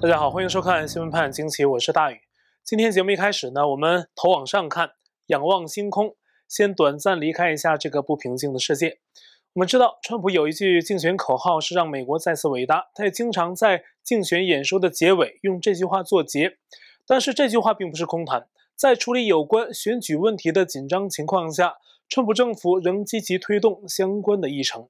大家好，欢迎收看新闻判惊奇，我是大宇。今天节目一开始呢，我们头往上看，仰望星空，先短暂离开一下这个不平静的世界。我们知道，川普有一句竞选口号是让美国再次伟大，他也经常在竞选演说的结尾用这句话作结。但是这句话并不是空谈，在处理有关选举问题的紧张情况下，川普政府仍积极推动相关的议程。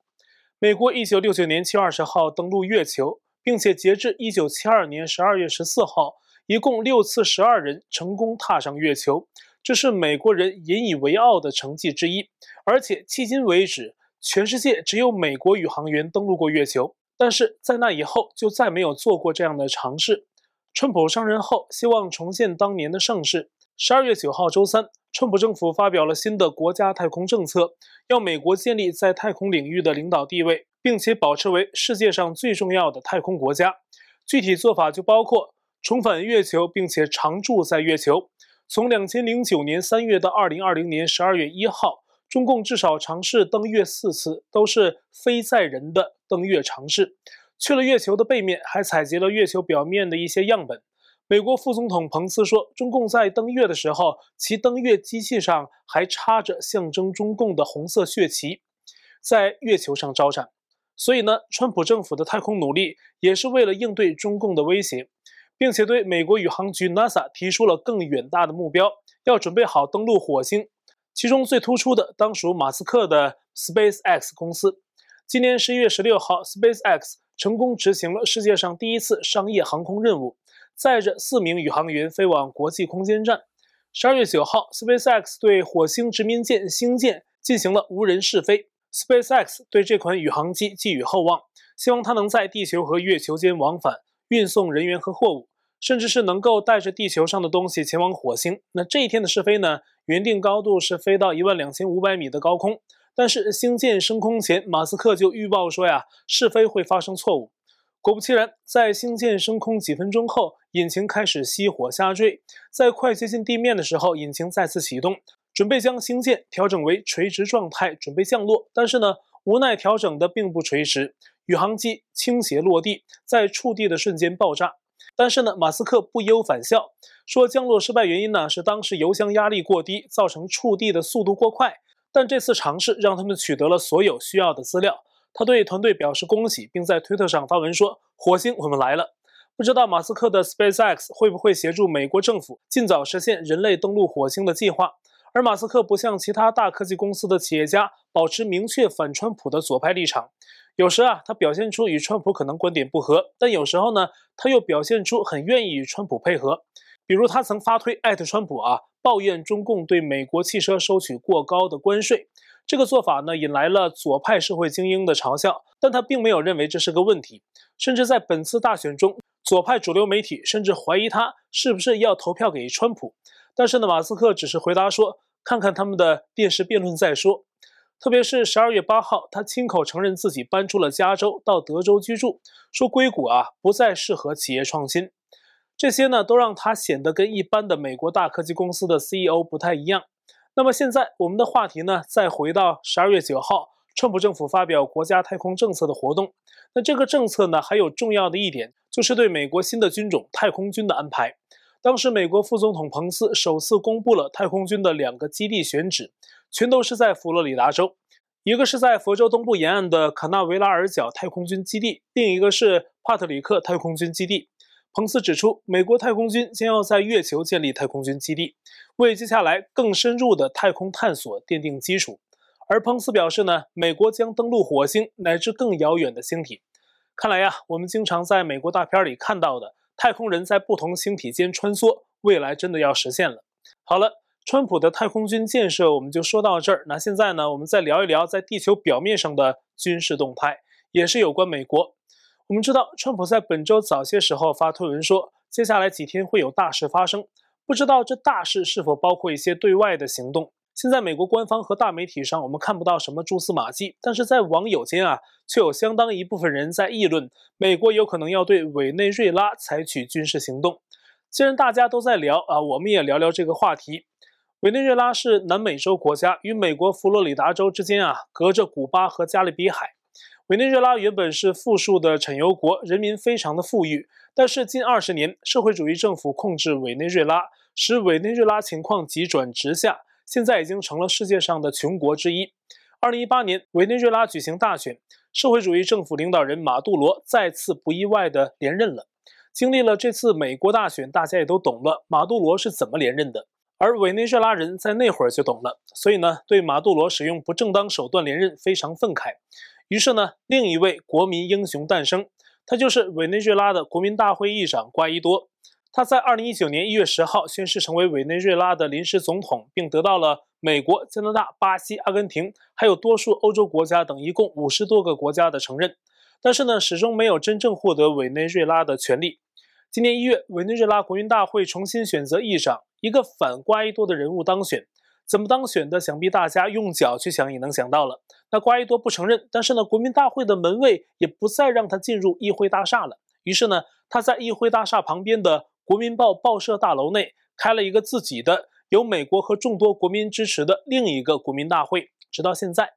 美国一九六九年七月二十号登陆月球，并且截至一九七二年十二月十四号，一共六次十二人成功踏上月球，这是美国人引以为傲的成绩之一。而且迄今为止，全世界只有美国宇航员登陆过月球，但是在那以后就再没有做过这样的尝试。川普上任后，希望重现当年的盛世。十二月九号周三，川普政府发表了新的国家太空政策，要美国建立在太空领域的领导地位，并且保持为世界上最重要的太空国家。具体做法就包括重返月球，并且常驻在月球。从两千零九年三月到二零二零年十二月一号，中共至少尝试登月四次，都是非载人的登月尝试。去了月球的背面，还采集了月球表面的一些样本。美国副总统彭斯说，中共在登月的时候，其登月机器上还插着象征中共的红色血旗，在月球上招展。所以呢，川普政府的太空努力也是为了应对中共的威胁，并且对美国宇航局 NASA 提出了更远大的目标，要准备好登陆火星。其中最突出的当属马斯克的 SpaceX 公司。今年十一月十六号，SpaceX 成功执行了世界上第一次商业航空任务。载着四名宇航员飞往国际空间站。十二月九号，SpaceX 对火星殖民舰星舰进行了无人试飞。SpaceX 对这款宇航机寄予厚望，希望它能在地球和月球间往返，运送人员和货物，甚至是能够带着地球上的东西前往火星。那这一天的试飞呢？原定高度是飞到一万两千五百米的高空，但是星舰升空前，马斯克就预报说呀，试飞会发生错误。果不其然，在星舰升空几分钟后，引擎开始熄火下坠。在快接近地面的时候，引擎再次启动，准备将星舰调整为垂直状态，准备降落。但是呢，无奈调整的并不垂直，宇航机倾斜落地，在触地的瞬间爆炸。但是呢，马斯克不忧反笑，说降落失败原因呢是当时油箱压力过低，造成触地的速度过快。但这次尝试让他们取得了所有需要的资料。他对团队表示恭喜，并在推特上发文说：“火星，我们来了。”不知道马斯克的 SpaceX 会不会协助美国政府尽早实现人类登陆火星的计划？而马斯克不像其他大科技公司的企业家，保持明确反川普的左派立场。有时啊，他表现出与川普可能观点不合，但有时候呢，他又表现出很愿意与川普配合。比如他曾发推艾特川普啊，抱怨中共对美国汽车收取过高的关税。这个做法呢，引来了左派社会精英的嘲笑，但他并没有认为这是个问题。甚至在本次大选中，左派主流媒体甚至怀疑他是不是要投票给川普。但是呢，马斯克只是回答说：“看看他们的电视辩论再说。”特别是十二月八号，他亲口承认自己搬出了加州，到德州居住，说硅谷啊不再适合企业创新。这些呢，都让他显得跟一般的美国大科技公司的 CEO 不太一样。那么现在我们的话题呢，再回到十二月九号，川普政府发表国家太空政策的活动。那这个政策呢，还有重要的一点，就是对美国新的军种太空军的安排。当时美国副总统彭斯首次公布了太空军的两个基地选址，全都是在佛罗里达州，一个是在佛州东部沿岸的卡纳维拉尔角太空军基地，另一个是帕特里克太空军基地。彭斯指出，美国太空军将要在月球建立太空军基地，为接下来更深入的太空探索奠定基础。而彭斯表示呢，美国将登陆火星乃至更遥远的星体。看来呀，我们经常在美国大片里看到的太空人在不同星体间穿梭，未来真的要实现了。好了，川普的太空军建设我们就说到这儿。那现在呢，我们再聊一聊在地球表面上的军事动态，也是有关美国。我们知道，川普在本周早些时候发推文说，接下来几天会有大事发生。不知道这大事是否包括一些对外的行动。现在美国官方和大媒体上，我们看不到什么蛛丝马迹，但是在网友间啊，却有相当一部分人在议论，美国有可能要对委内瑞拉采取军事行动。既然大家都在聊啊，我们也聊聊这个话题。委内瑞拉是南美洲国家，与美国佛罗里达州之间啊，隔着古巴和加勒比海。委内瑞拉原本是富庶的产油国，人民非常的富裕，但是近二十年，社会主义政府控制委内瑞拉，使委内瑞拉情况急转直下，现在已经成了世界上的穷国之一。二零一八年，委内瑞拉举行大选，社会主义政府领导人马杜罗再次不意外地连任了。经历了这次美国大选，大家也都懂了马杜罗是怎么连任的。而委内瑞拉人在那会儿就懂了，所以呢，对马杜罗使用不正当手段连任非常愤慨。于是呢，另一位国民英雄诞生，他就是委内瑞拉的国民大会议长瓜伊多。他在二零一九年一月十号宣誓成为委内瑞拉的临时总统，并得到了美国、加拿大、巴西、阿根廷，还有多数欧洲国家等一共五十多个国家的承认。但是呢，始终没有真正获得委内瑞拉的权利。今年一月，委内瑞拉国民大会重新选择议长，一个反瓜伊多的人物当选。怎么当选的？想必大家用脚去想也能想到了。那瓜伊多不承认，但是呢，国民大会的门卫也不再让他进入议会大厦了。于是呢，他在议会大厦旁边的国民报报社大楼内开了一个自己的、由美国和众多国民支持的另一个国民大会，直到现在。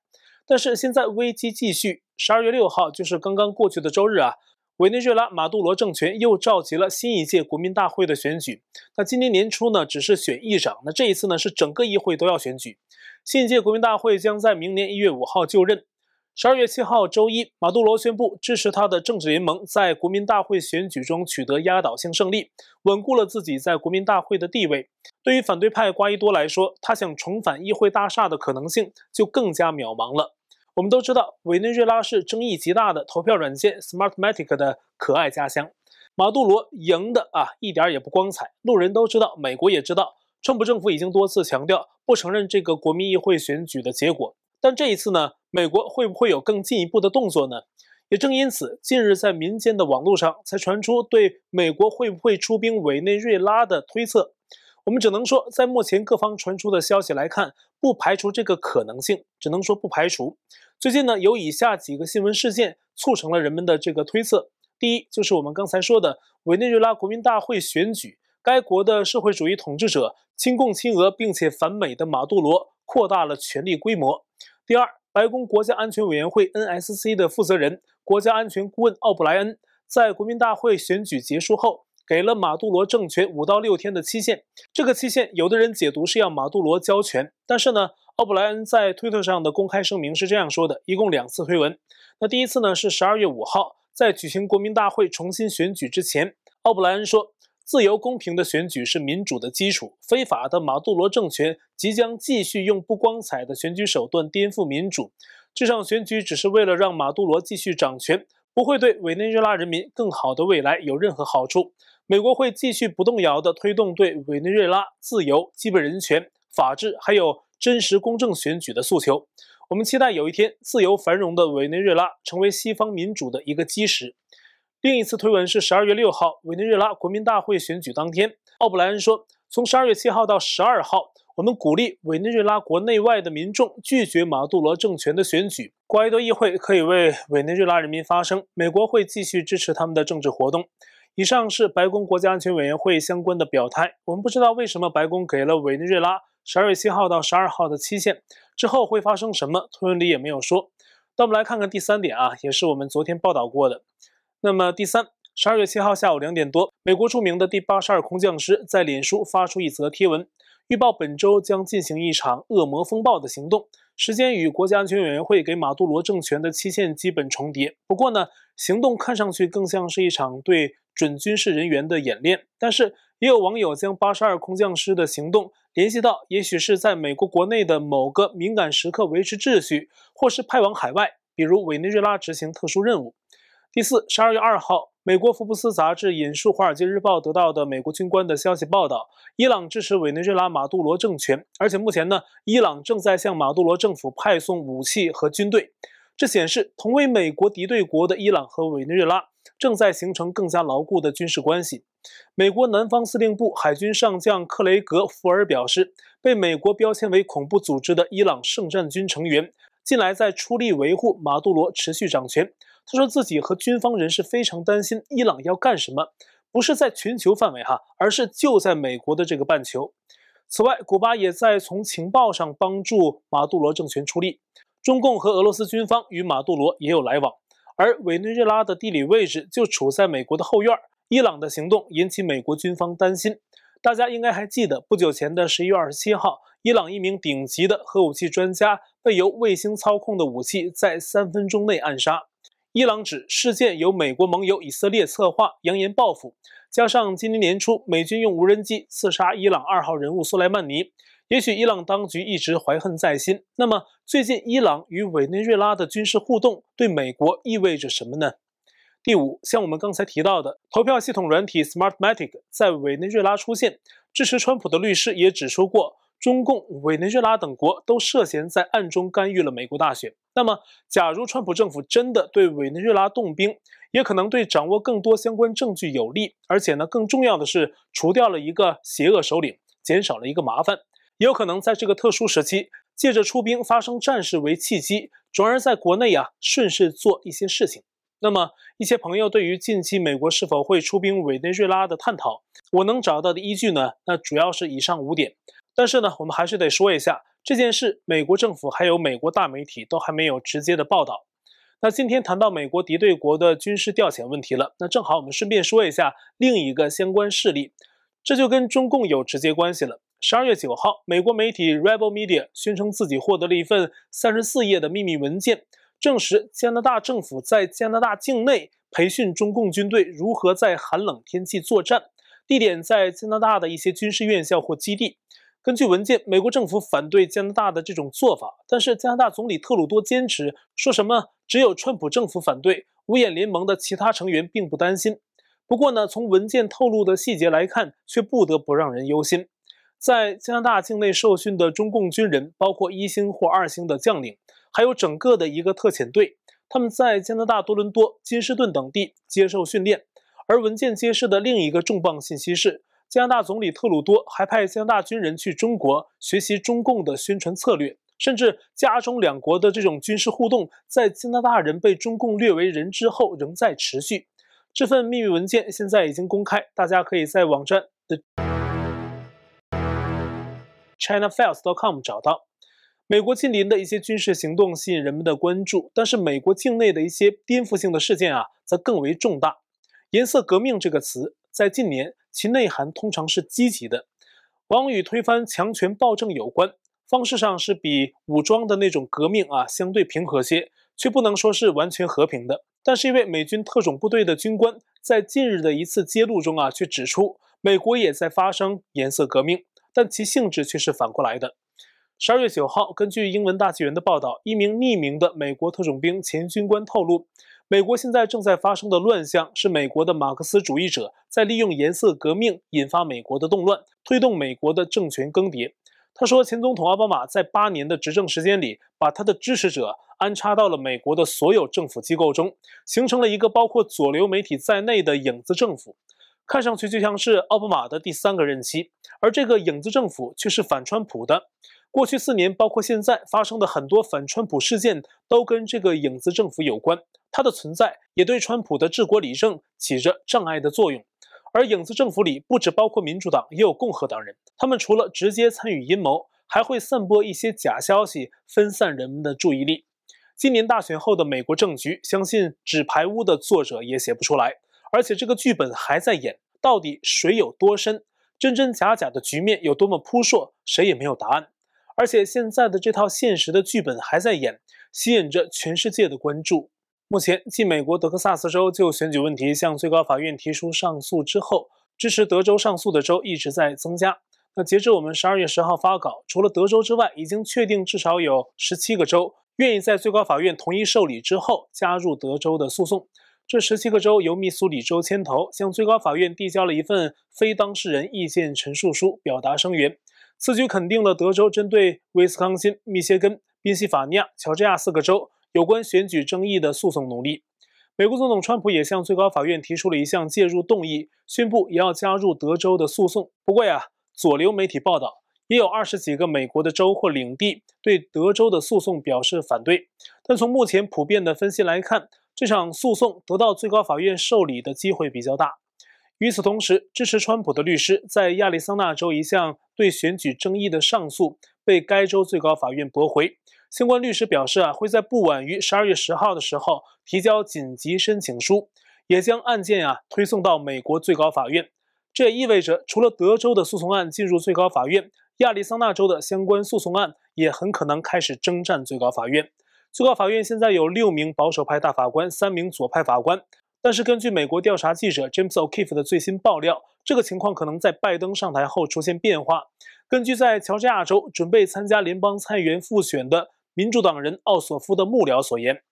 但是现在危机继续。十二月六号，就是刚刚过去的周日啊。委内瑞拉马杜罗政权又召集了新一届国民大会的选举。那今年年初呢，只是选议长，那这一次呢，是整个议会都要选举。新一届国民大会将在明年一月五号就任。十二月七号周一，马杜罗宣布支持他的政治联盟在国民大会选举中取得压倒性胜利，稳固了自己在国民大会的地位。对于反对派瓜伊多来说，他想重返议会大厦的可能性就更加渺茫了。我们都知道，委内瑞拉是争议极大的投票软件 Smartmatic 的可爱家乡。马杜罗赢的啊，一点也不光彩。路人都知道，美国也知道，川普政府已经多次强调不承认这个国民议会选举的结果。但这一次呢，美国会不会有更进一步的动作呢？也正因此，近日在民间的网络上才传出对美国会不会出兵委内瑞拉的推测。我们只能说，在目前各方传出的消息来看，不排除这个可能性，只能说不排除。最近呢，有以下几个新闻事件促成了人们的这个推测。第一，就是我们刚才说的委内瑞拉国民大会选举，该国的社会主义统治者亲共亲俄并且反美的马杜罗扩大了权力规模。第二，白宫国家安全委员会 NSC 的负责人、国家安全顾问奥布莱恩在国民大会选举结束后。给了马杜罗政权五到六天的期限，这个期限有的人解读是要马杜罗交权，但是呢，奥布莱恩在推特上的公开声明是这样说的，一共两次推文。那第一次呢是十二月五号，在举行国民大会重新选举之前，奥布莱恩说，自由公平的选举是民主的基础，非法的马杜罗政权即将继续用不光彩的选举手段颠覆民主，这场选举只是为了让马杜罗继续掌权，不会对委内瑞拉人民更好的未来有任何好处。美国会继续不动摇地推动对委内瑞拉自由、基本人权、法治，还有真实公正选举的诉求。我们期待有一天，自由繁荣的委内瑞拉成为西方民主的一个基石。另一次推文是十二月六号，委内瑞拉国民大会选举当天，奥布莱恩说：“从十二月七号到十二号，我们鼓励委内瑞拉国内外的民众拒绝马杜罗政权的选举。瓜伊多议会可以为委内瑞拉人民发声，美国会继续支持他们的政治活动。”以上是白宫国家安全委员会相关的表态。我们不知道为什么白宫给了委内瑞拉十二月七号到十二号的期限，之后会发生什么？推文里也没有说。那我们来看看第三点啊，也是我们昨天报道过的。那么第三，十二月七号下午两点多，美国著名的第八十二空降师在脸书发出一则贴文，预报本周将进行一场恶魔风暴的行动，时间与国家安全委员会给马杜罗政权的期限基本重叠。不过呢，行动看上去更像是一场对。准军事人员的演练，但是也有网友将八十二空降师的行动联系到，也许是在美国国内的某个敏感时刻维持秩序，或是派往海外，比如委内瑞拉执行特殊任务。第四，十二月二号，美国福布斯杂志引述《华尔街日报》得到的美国军官的消息报道，伊朗支持委内瑞拉马杜罗政权，而且目前呢，伊朗正在向马杜罗政府派送武器和军队。这显示，同为美国敌对国的伊朗和委内瑞拉正在形成更加牢固的军事关系。美国南方司令部海军上将克雷格·福尔表示，被美国标签为恐怖组织的伊朗圣战军成员，近来在出力维护马杜罗持续掌权。他说自己和军方人士非常担心伊朗要干什么，不是在全球范围哈，而是就在美国的这个半球。此外，古巴也在从情报上帮助马杜罗政权出力。中共和俄罗斯军方与马杜罗也有来往，而委内瑞拉的地理位置就处在美国的后院，伊朗的行动引起美国军方担心。大家应该还记得，不久前的十一月二十七号，伊朗一名顶级的核武器专家被由卫星操控的武器在三分钟内暗杀。伊朗指事件由美国盟友以色列策划，扬言报复。加上今年年初美军用无人机刺杀伊朗二号人物苏莱曼尼，也许伊朗当局一直怀恨在心。那么，最近伊朗与委内瑞拉的军事互动对美国意味着什么呢？第五，像我们刚才提到的，投票系统软体 Smartmatic 在委内瑞拉出现，支持川普的律师也指出过。中共、委内瑞拉等国都涉嫌在暗中干预了美国大选。那么，假如川普政府真的对委内瑞拉动兵，也可能对掌握更多相关证据有利。而且呢，更重要的是，除掉了一个邪恶首领，减少了一个麻烦。也有可能在这个特殊时期，借着出兵发生战事为契机，转而在国内啊顺势做一些事情。那么，一些朋友对于近期美国是否会出兵委内瑞拉的探讨，我能找到的依据呢？那主要是以上五点。但是呢，我们还是得说一下这件事，美国政府还有美国大媒体都还没有直接的报道。那今天谈到美国敌对国的军事调遣问题了，那正好我们顺便说一下另一个相关事例，这就跟中共有直接关系了。十二月九号，美国媒体 Rebel Media 宣称自己获得了一份三十四页的秘密文件，证实加拿大政府在加拿大境内培训中共军队如何在寒冷天气作战，地点在加拿大的一些军事院校或基地。根据文件，美国政府反对加拿大的这种做法，但是加拿大总理特鲁多坚持说什么只有川普政府反对，五眼联盟的其他成员并不担心。不过呢，从文件透露的细节来看，却不得不让人忧心。在加拿大境内受训的中共军人，包括一星或二星的将领，还有整个的一个特遣队，他们在加拿大多伦多、金士顿等地接受训练。而文件揭示的另一个重磅信息是，加拿大总理特鲁多还派加拿大军人去中国学习中共的宣传策略，甚至加中两国的这种军事互动，在加拿大人被中共掠为人质后仍在持续。这份秘密文件现在已经公开，大家可以在网站的 ChinaFiles.com 找到。美国近邻的一些军事行动吸引人们的关注，但是美国境内的一些颠覆性的事件啊，则更为重大。颜色革命这个词在近年。其内涵通常是积极的，往往与推翻强权暴政有关，方式上是比武装的那种革命啊相对平和些，却不能说是完全和平的。但是，一位美军特种部队的军官在近日的一次揭露中啊，却指出美国也在发生颜色革命，但其性质却是反过来的。十二月九号，根据英文大纪元的报道，一名匿名的美国特种兵前军官透露。美国现在正在发生的乱象是美国的马克思主义者在利用颜色革命引发美国的动乱，推动美国的政权更迭。他说，前总统奥巴马在八年的执政时间里，把他的支持者安插到了美国的所有政府机构中，形成了一个包括左流媒体在内的影子政府，看上去就像是奥巴马的第三个任期，而这个影子政府却是反川普的。过去四年，包括现在发生的很多反川普事件，都跟这个影子政府有关。它的存在也对川普的治国理政起着障碍的作用。而影子政府里不只包括民主党，也有共和党人。他们除了直接参与阴谋，还会散播一些假消息，分散人们的注意力。今年大选后的美国政局，相信《纸牌屋》的作者也写不出来。而且这个剧本还在演，到底水有多深，真真假假的局面有多么扑朔，谁也没有答案。而且现在的这套现实的剧本还在演，吸引着全世界的关注。目前，继美国德克萨斯州就选举问题向最高法院提出上诉之后，支持德州上诉的州一直在增加。那截至我们十二月十号发稿，除了德州之外，已经确定至少有十七个州愿意在最高法院同意受理之后加入德州的诉讼。这十七个州由密苏里州牵头，向最高法院递交了一份非当事人意见陈述书，表达声援。此举肯定了德州针对威斯康辛、密歇根、宾夕法尼亚、乔治亚四个州有关选举争议的诉讼努力。美国总统川普也向最高法院提出了一项介入动议，宣布也要加入德州的诉讼。不过呀，左流媒体报道，也有二十几个美国的州或领地对德州的诉讼表示反对。但从目前普遍的分析来看，这场诉讼得到最高法院受理的机会比较大。与此同时，支持川普的律师在亚利桑那州一项对选举争议的上诉被该州最高法院驳回。相关律师表示啊，会在不晚于十二月十号的时候提交紧急申请书，也将案件啊推送到美国最高法院。这也意味着，除了德州的诉讼案进入最高法院，亚利桑那州的相关诉讼案也很可能开始征战最高法院。最高法院现在有六名保守派大法官，三名左派法官。但是根据美国调查记者 James O'Keefe 的最新爆料，这个情况可能在拜登上台后出现变化。根据在乔治亚州准备参加联邦参议员复选的民主党人奥索夫的幕僚所言，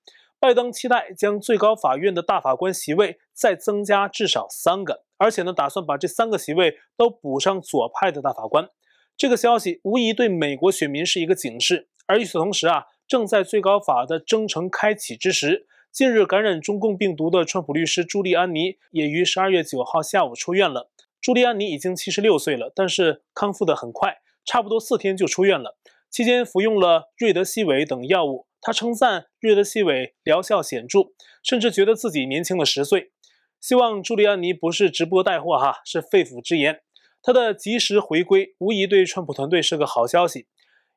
拜登期待将最高法院的大法官席位再增加至少三个，而且呢，打算把这三个席位都补上左派的大法官。这个消息无疑对美国选民是一个警示。而与此同时啊。正在最高法的征程开启之时，近日感染中共病毒的川普律师朱利安尼也于十二月九号下午出院了。朱利安尼已经七十六岁了，但是康复得很快，差不多四天就出院了。期间服用了瑞德西韦等药物，他称赞瑞德西韦疗效显著，甚至觉得自己年轻了十岁。希望朱利安尼不是直播带货哈，是肺腑之言。他的及时回归无疑对川普团队是个好消息。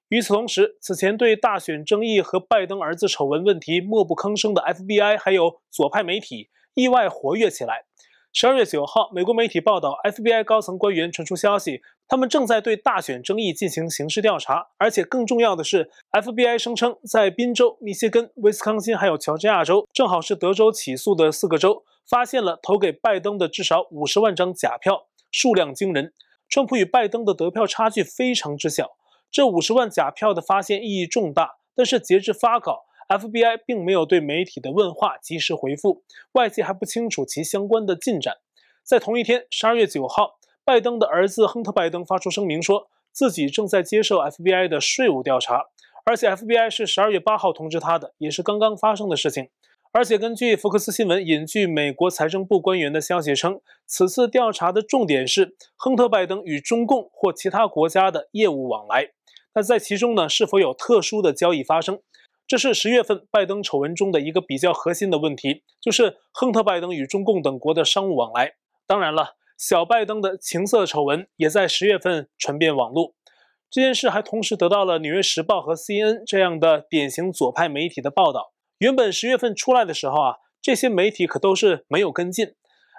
与此同时，此前对大选争议和拜登儿子丑闻问题默不吭声的 FBI，还有左派媒体意外活跃起来。十二月九号，美国媒体报道，FBI 高层官员传出消息，他们正在对大选争议进行刑事调查，而且更重要的是，FBI 声称在宾州、密歇根、威斯康辛还有乔治亚州，正好是德州起诉的四个州，发现了投给拜登的至少五十万张假票，数量惊人。川普与拜登的得票差距非常之小。这五十万假票的发现意义重大，但是截至发稿，FBI 并没有对媒体的问话及时回复，外界还不清楚其相关的进展。在同一天，十二月九号，拜登的儿子亨特·拜登发出声明，说自己正在接受 FBI 的税务调查，而且 FBI 是十二月八号通知他的，也是刚刚发生的事情。而且根据福克斯新闻引据美国财政部官员的消息称，此次调查的重点是亨特·拜登与中共或其他国家的业务往来。那在其中呢，是否有特殊的交易发生？这是十月份拜登丑闻中的一个比较核心的问题，就是亨特·拜登与中共等国的商务往来。当然了，小拜登的情色丑闻也在十月份传遍网络。这件事还同时得到了《纽约时报》和 CNN 这样的典型左派媒体的报道。原本十月份出来的时候啊，这些媒体可都是没有跟进。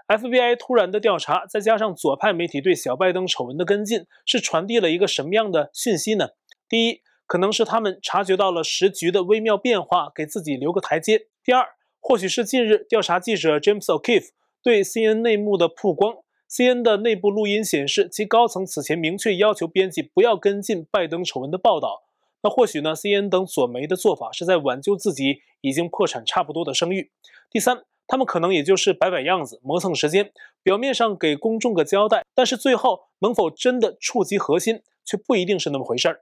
FBI 突然的调查，再加上左派媒体对小拜登丑闻的跟进，是传递了一个什么样的讯息呢？第一，可能是他们察觉到了时局的微妙变化，给自己留个台阶。第二，或许是近日调查记者 James O'Keefe 对 CNN 内幕的曝光。CNN 的内部录音显示，其高层此前明确要求编辑不要跟进拜登丑闻的报道。那或许呢？CNN 等左媒的做法是在挽救自己已经破产差不多的声誉。第三，他们可能也就是摆摆样子，磨蹭时间，表面上给公众个交代，但是最后能否真的触及核心，却不一定是那么回事儿。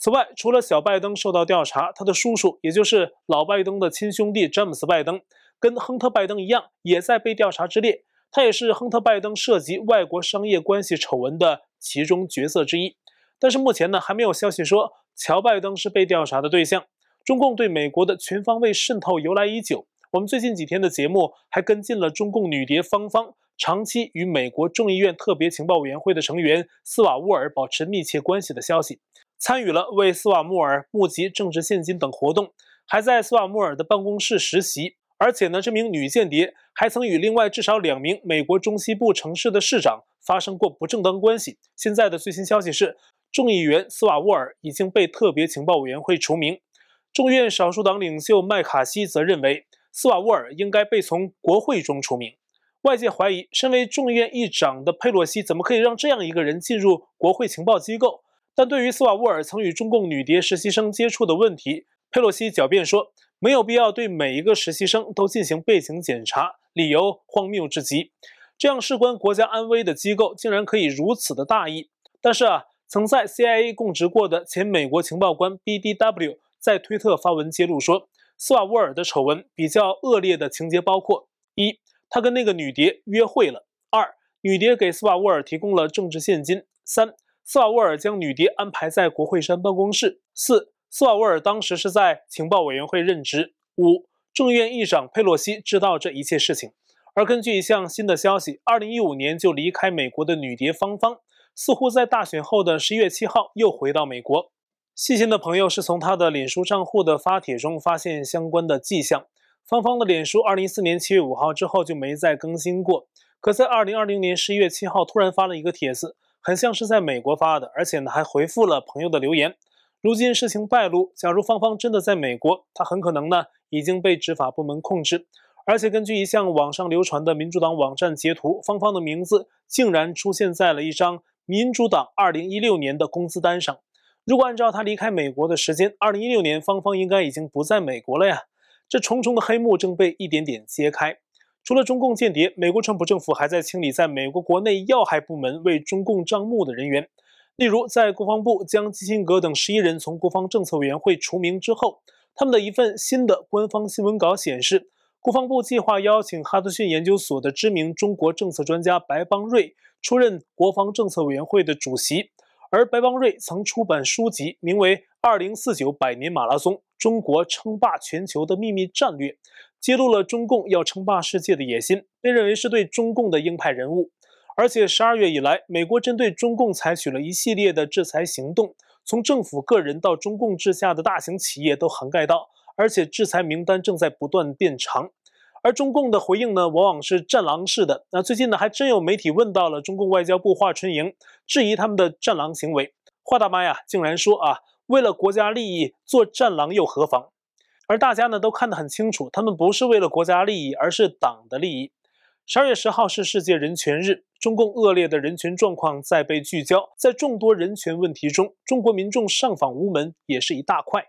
此外，除了小拜登受到调查，他的叔叔，也就是老拜登的亲兄弟詹姆斯·拜登，跟亨特·拜登一样，也在被调查之列。他也是亨特·拜登涉及外国商业关系丑闻的其中角色之一。但是目前呢，还没有消息说。乔拜登是被调查的对象，中共对美国的全方位渗透由来已久。我们最近几天的节目还跟进了中共女谍芳芳长期与美国众议院特别情报委员会的成员斯瓦乌尔保持密切关系的消息，参与了为斯瓦穆尔募集政治献金等活动，还在斯瓦穆尔的办公室实习。而且呢，这名女间谍还曾与另外至少两名美国中西部城市的市长发生过不正当关系。现在的最新消息是。众议员斯瓦沃尔已经被特别情报委员会除名，众院少数党领袖麦卡锡则认为斯瓦沃尔应该被从国会中除名。外界怀疑，身为众议院议长的佩洛西怎么可以让这样一个人进入国会情报机构？但对于斯瓦沃尔曾与中共女谍实习生接触的问题，佩洛西狡辩说没有必要对每一个实习生都进行背景检查，理由荒谬至极。这样事关国家安危的机构竟然可以如此的大意。但是啊。曾在 CIA 供职过的前美国情报官 BDW 在推特发文揭露说，斯瓦沃尔的丑闻比较恶劣的情节包括：一，他跟那个女谍约会了；二，女谍给斯瓦沃尔提供了政治献金；三，斯瓦沃尔将女谍安排在国会山办公室；四，斯瓦沃尔当时是在情报委员会任职；五，众议院议长佩洛西知道这一切事情。而根据一项新的消息，二零一五年就离开美国的女谍芳芳。似乎在大选后的十一月七号又回到美国。细心的朋友是从她的脸书账户的发帖中发现相关的迹象。芳芳的脸书二零一四年七月五号之后就没再更新过，可在二零二零年十一月七号突然发了一个帖子，很像是在美国发的，而且呢还回复了朋友的留言。如今事情败露，假如芳芳真的在美国，她很可能呢已经被执法部门控制。而且根据一项网上流传的民主党网站截图，芳芳的名字竟然出现在了一张民主党2016年的工资单上。如果按照她离开美国的时间，2016年芳芳应该已经不在美国了呀。这重重的黑幕正被一点点揭开。除了中共间谍，美国川普政府还在清理在美国国内要害部门为中共账目的人员。例如，在国防部将基辛格等十一人从国防政策委员会除名之后，他们的一份新的官方新闻稿显示。国防部计划邀请哈德逊研究所的知名中国政策专家白邦瑞出任国防政策委员会的主席，而白邦瑞曾出版书籍，名为《二零四九百年马拉松：中国称霸全球的秘密战略》，揭露了中共要称霸世界的野心，被认为是对中共的鹰派人物。而且十二月以来，美国针对中共采取了一系列的制裁行动，从政府、个人到中共治下的大型企业都涵盖到。而且制裁名单正在不断变长，而中共的回应呢，往往是战狼式的。那最近呢，还真有媒体问到了中共外交部华春莹，质疑他们的战狼行为。华大妈呀，竟然说啊，为了国家利益做战狼又何妨？而大家呢都看得很清楚，他们不是为了国家利益，而是党的利益。十二月十号是世界人权日，中共恶劣的人权状况在被聚焦，在众多人权问题中，中国民众上访无门也是一大块。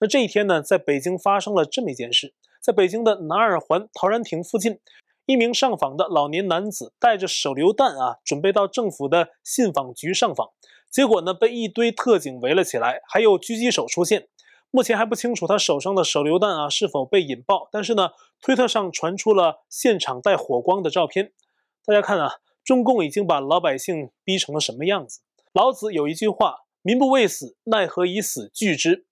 那这一天呢，在北京发生了这么一件事，在北京的南二环陶然亭附近，一名上访的老年男子带着手榴弹啊，准备到政府的信访局上访，结果呢，被一堆特警围了起来，还有狙击手出现。目前还不清楚他手上的手榴弹啊是否被引爆，但是呢，推特上传出了现场带火光的照片。大家看啊，中共已经把老百姓逼成了什么样子？老子有一句话：“民不畏死，奈何以死惧之。”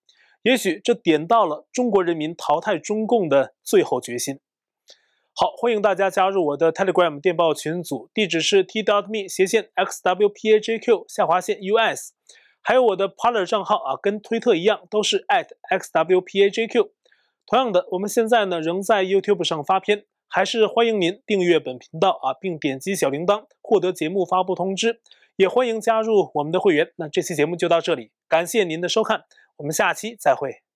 也许这点到了中国人民淘汰中共的最后决心。好，欢迎大家加入我的 Telegram 电报群组，地址是 td me 斜线 xwpajq 下划线 us，还有我的 Parler 账号啊，跟推特一样，都是 at @xwpajq。同样的，我们现在呢仍在 YouTube 上发片，还是欢迎您订阅本频道啊，并点击小铃铛获得节目发布通知。也欢迎加入我们的会员。那这期节目就到这里，感谢您的收看。我们下期再会。